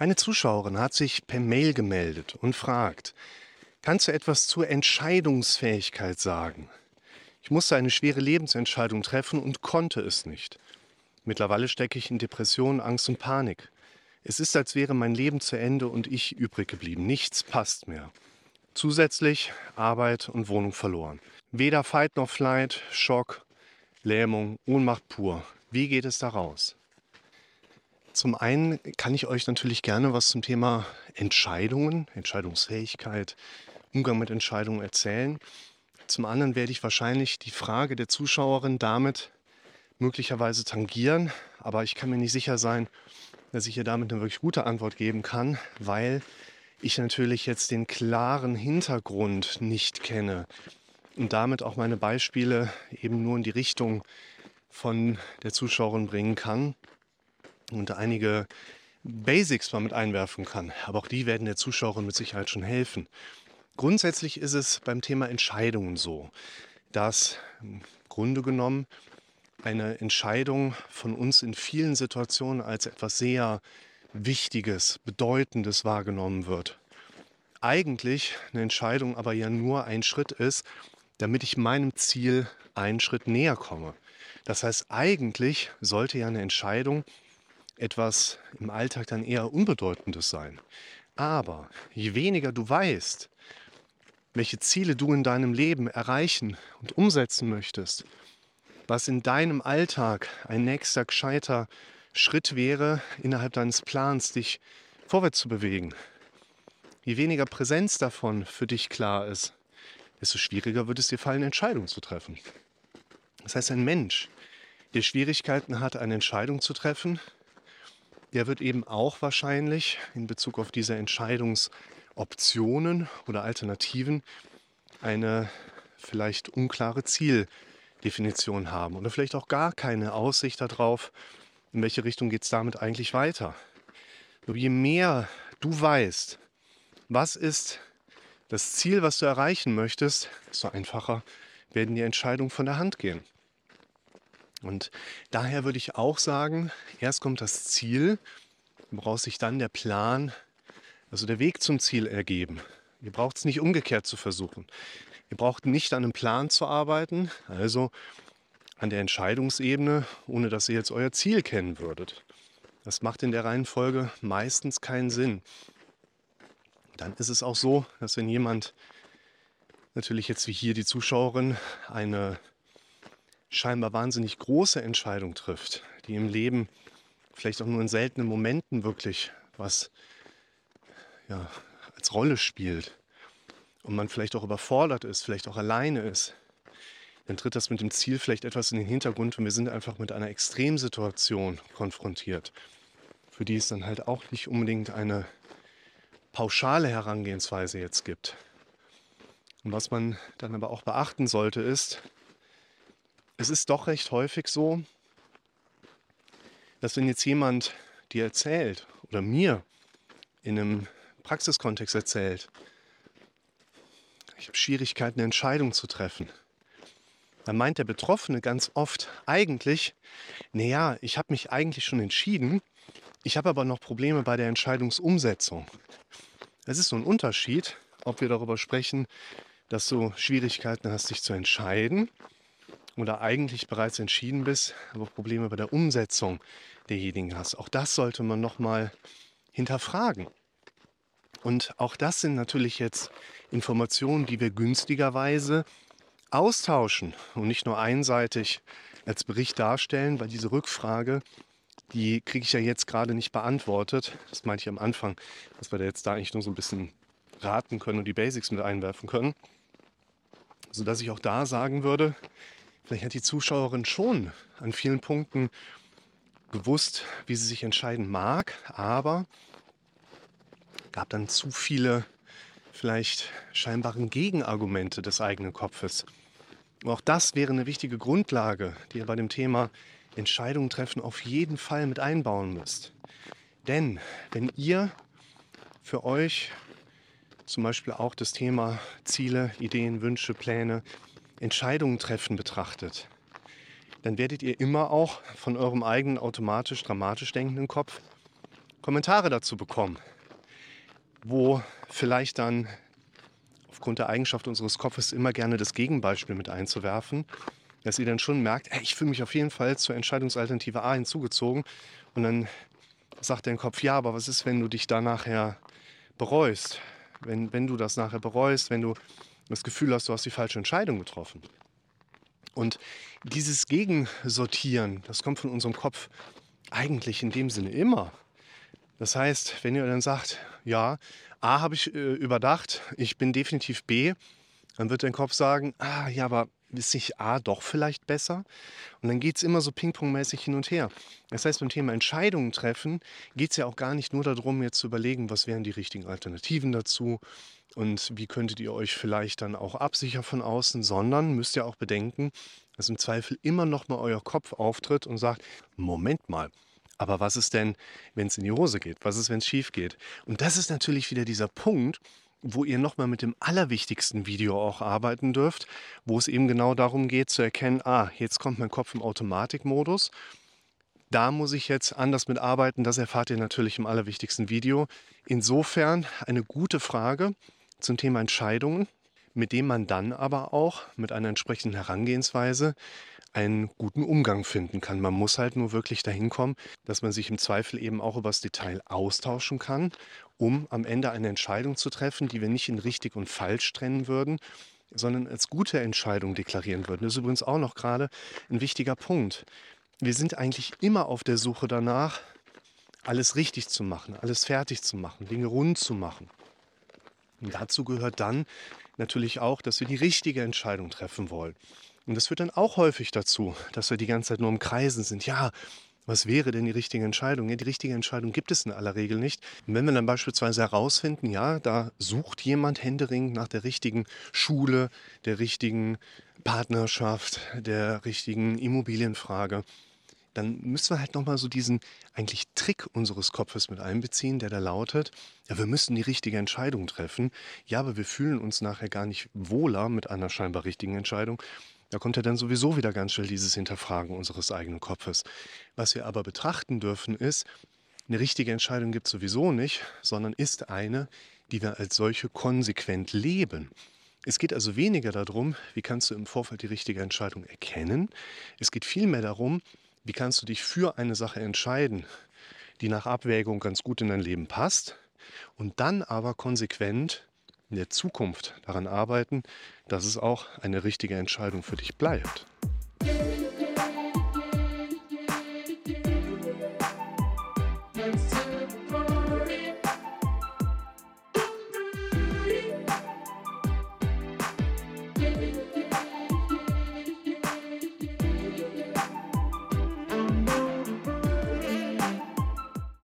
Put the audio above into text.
Eine Zuschauerin hat sich per Mail gemeldet und fragt, kannst du etwas zur Entscheidungsfähigkeit sagen? Ich musste eine schwere Lebensentscheidung treffen und konnte es nicht. Mittlerweile stecke ich in Depression, Angst und Panik. Es ist, als wäre mein Leben zu Ende und ich übrig geblieben. Nichts passt mehr. Zusätzlich Arbeit und Wohnung verloren. Weder Fight noch Flight, Schock, Lähmung, Ohnmacht pur. Wie geht es da raus? Zum einen kann ich euch natürlich gerne was zum Thema Entscheidungen, Entscheidungsfähigkeit, Umgang mit Entscheidungen erzählen. Zum anderen werde ich wahrscheinlich die Frage der Zuschauerin damit möglicherweise tangieren, aber ich kann mir nicht sicher sein, dass ich ihr damit eine wirklich gute Antwort geben kann, weil ich natürlich jetzt den klaren Hintergrund nicht kenne und damit auch meine Beispiele eben nur in die Richtung von der Zuschauerin bringen kann und einige Basics mal mit einwerfen kann. Aber auch die werden der Zuschauerin mit Sicherheit schon helfen. Grundsätzlich ist es beim Thema Entscheidungen so, dass im Grunde genommen eine Entscheidung von uns in vielen Situationen als etwas sehr Wichtiges, Bedeutendes wahrgenommen wird. Eigentlich eine Entscheidung aber ja nur ein Schritt ist, damit ich meinem Ziel einen Schritt näher komme. Das heißt, eigentlich sollte ja eine Entscheidung etwas im Alltag dann eher Unbedeutendes sein. Aber je weniger du weißt, welche Ziele du in deinem Leben erreichen und umsetzen möchtest, was in deinem Alltag ein nächster gescheiter Schritt wäre, innerhalb deines Plans dich vorwärts zu bewegen. Je weniger Präsenz davon für dich klar ist, desto schwieriger wird es dir fallen, Entscheidungen zu treffen. Das heißt, ein Mensch, der Schwierigkeiten hat, eine Entscheidung zu treffen, der wird eben auch wahrscheinlich in Bezug auf diese Entscheidungsoptionen oder Alternativen eine vielleicht unklare Ziel Definition haben oder vielleicht auch gar keine Aussicht darauf, in welche Richtung geht es damit eigentlich weiter. Nur je mehr du weißt, was ist das Ziel, was du erreichen möchtest, desto einfacher werden die Entscheidungen von der Hand gehen. Und daher würde ich auch sagen, erst kommt das Ziel, woraus sich dann der Plan, also der Weg zum Ziel ergeben. Ihr braucht es nicht umgekehrt zu versuchen. Ihr braucht nicht an einem Plan zu arbeiten, also an der Entscheidungsebene, ohne dass ihr jetzt euer Ziel kennen würdet. Das macht in der Reihenfolge meistens keinen Sinn. Dann ist es auch so, dass wenn jemand natürlich jetzt wie hier die Zuschauerin eine scheinbar wahnsinnig große Entscheidung trifft, die im Leben vielleicht auch nur in seltenen Momenten wirklich was ja, als Rolle spielt, und man vielleicht auch überfordert ist, vielleicht auch alleine ist, dann tritt das mit dem Ziel vielleicht etwas in den Hintergrund und wir sind einfach mit einer Extremsituation konfrontiert, für die es dann halt auch nicht unbedingt eine pauschale Herangehensweise jetzt gibt. Und was man dann aber auch beachten sollte, ist, es ist doch recht häufig so, dass wenn jetzt jemand dir erzählt oder mir in einem Praxiskontext erzählt, ich habe Schwierigkeiten, eine Entscheidung zu treffen. Dann meint der Betroffene ganz oft eigentlich, naja, ich habe mich eigentlich schon entschieden, ich habe aber noch Probleme bei der Entscheidungsumsetzung. Es ist so ein Unterschied, ob wir darüber sprechen, dass du Schwierigkeiten hast, dich zu entscheiden oder eigentlich bereits entschieden bist, aber Probleme bei der Umsetzung derjenigen hast. Auch das sollte man nochmal hinterfragen. Und auch das sind natürlich jetzt Informationen, die wir günstigerweise austauschen und nicht nur einseitig als Bericht darstellen, weil diese Rückfrage, die kriege ich ja jetzt gerade nicht beantwortet. Das meinte ich am Anfang, dass wir da jetzt da eigentlich nur so ein bisschen raten können und die Basics mit einwerfen können. Sodass ich auch da sagen würde, vielleicht hat die Zuschauerin schon an vielen Punkten gewusst, wie sie sich entscheiden mag, aber gab dann zu viele vielleicht scheinbaren Gegenargumente des eigenen Kopfes. auch das wäre eine wichtige Grundlage, die ihr bei dem Thema Entscheidungen treffen auf jeden Fall mit einbauen müsst. Denn wenn ihr für euch zum Beispiel auch das Thema Ziele, Ideen, Wünsche, Pläne, Entscheidungen treffen betrachtet, dann werdet ihr immer auch von eurem eigenen automatisch dramatisch denkenden Kopf Kommentare dazu bekommen, wo vielleicht dann aufgrund der Eigenschaft unseres Kopfes immer gerne das Gegenbeispiel mit einzuwerfen, dass ihr dann schon merkt, hey, ich fühle mich auf jeden Fall zur Entscheidungsalternative A hinzugezogen und dann sagt dein Kopf, ja, aber was ist, wenn du dich da nachher bereust? Wenn, wenn du das nachher bereust, wenn du das Gefühl hast, du hast die falsche Entscheidung getroffen. Und dieses Gegensortieren, das kommt von unserem Kopf eigentlich in dem Sinne immer. Das heißt, wenn ihr dann sagt, ja, A habe ich äh, überdacht, ich bin definitiv B, dann wird dein Kopf sagen, ah ja, aber ist nicht A doch vielleicht besser? Und dann geht es immer so ping-pong-mäßig hin und her. Das heißt, beim Thema Entscheidungen treffen geht es ja auch gar nicht nur darum, jetzt zu überlegen, was wären die richtigen Alternativen dazu und wie könntet ihr euch vielleicht dann auch absichern von außen, sondern müsst ihr auch bedenken, dass im Zweifel immer noch mal euer Kopf auftritt und sagt, Moment mal, aber was ist denn, wenn es in die Hose geht? Was ist, wenn es schief geht? Und das ist natürlich wieder dieser Punkt, wo ihr nochmal mit dem allerwichtigsten Video auch arbeiten dürft, wo es eben genau darum geht zu erkennen, ah, jetzt kommt mein Kopf im Automatikmodus. Da muss ich jetzt anders mit arbeiten. Das erfahrt ihr natürlich im allerwichtigsten Video. Insofern eine gute Frage zum Thema Entscheidungen, mit dem man dann aber auch mit einer entsprechenden Herangehensweise einen guten Umgang finden kann. Man muss halt nur wirklich dahin kommen, dass man sich im Zweifel eben auch über das Detail austauschen kann, um am Ende eine Entscheidung zu treffen, die wir nicht in richtig und falsch trennen würden, sondern als gute Entscheidung deklarieren würden. Das ist übrigens auch noch gerade ein wichtiger Punkt. Wir sind eigentlich immer auf der Suche danach, alles richtig zu machen, alles fertig zu machen, Dinge rund zu machen. Und dazu gehört dann natürlich auch, dass wir die richtige Entscheidung treffen wollen. Und das führt dann auch häufig dazu, dass wir die ganze Zeit nur im Kreisen sind. Ja, was wäre denn die richtige Entscheidung? Ja, die richtige Entscheidung gibt es in aller Regel nicht. Und wenn wir dann beispielsweise herausfinden, ja, da sucht jemand händeringend nach der richtigen Schule, der richtigen Partnerschaft, der richtigen Immobilienfrage, dann müssen wir halt nochmal so diesen eigentlich Trick unseres Kopfes mit einbeziehen, der da lautet, ja, wir müssen die richtige Entscheidung treffen. Ja, aber wir fühlen uns nachher gar nicht wohler mit einer scheinbar richtigen Entscheidung. Da kommt ja dann sowieso wieder ganz schnell dieses Hinterfragen unseres eigenen Kopfes. Was wir aber betrachten dürfen ist, eine richtige Entscheidung gibt es sowieso nicht, sondern ist eine, die wir als solche konsequent leben. Es geht also weniger darum, wie kannst du im Vorfeld die richtige Entscheidung erkennen. Es geht vielmehr darum, wie kannst du dich für eine Sache entscheiden, die nach Abwägung ganz gut in dein Leben passt und dann aber konsequent in der Zukunft daran arbeiten, dass es auch eine richtige Entscheidung für dich bleibt.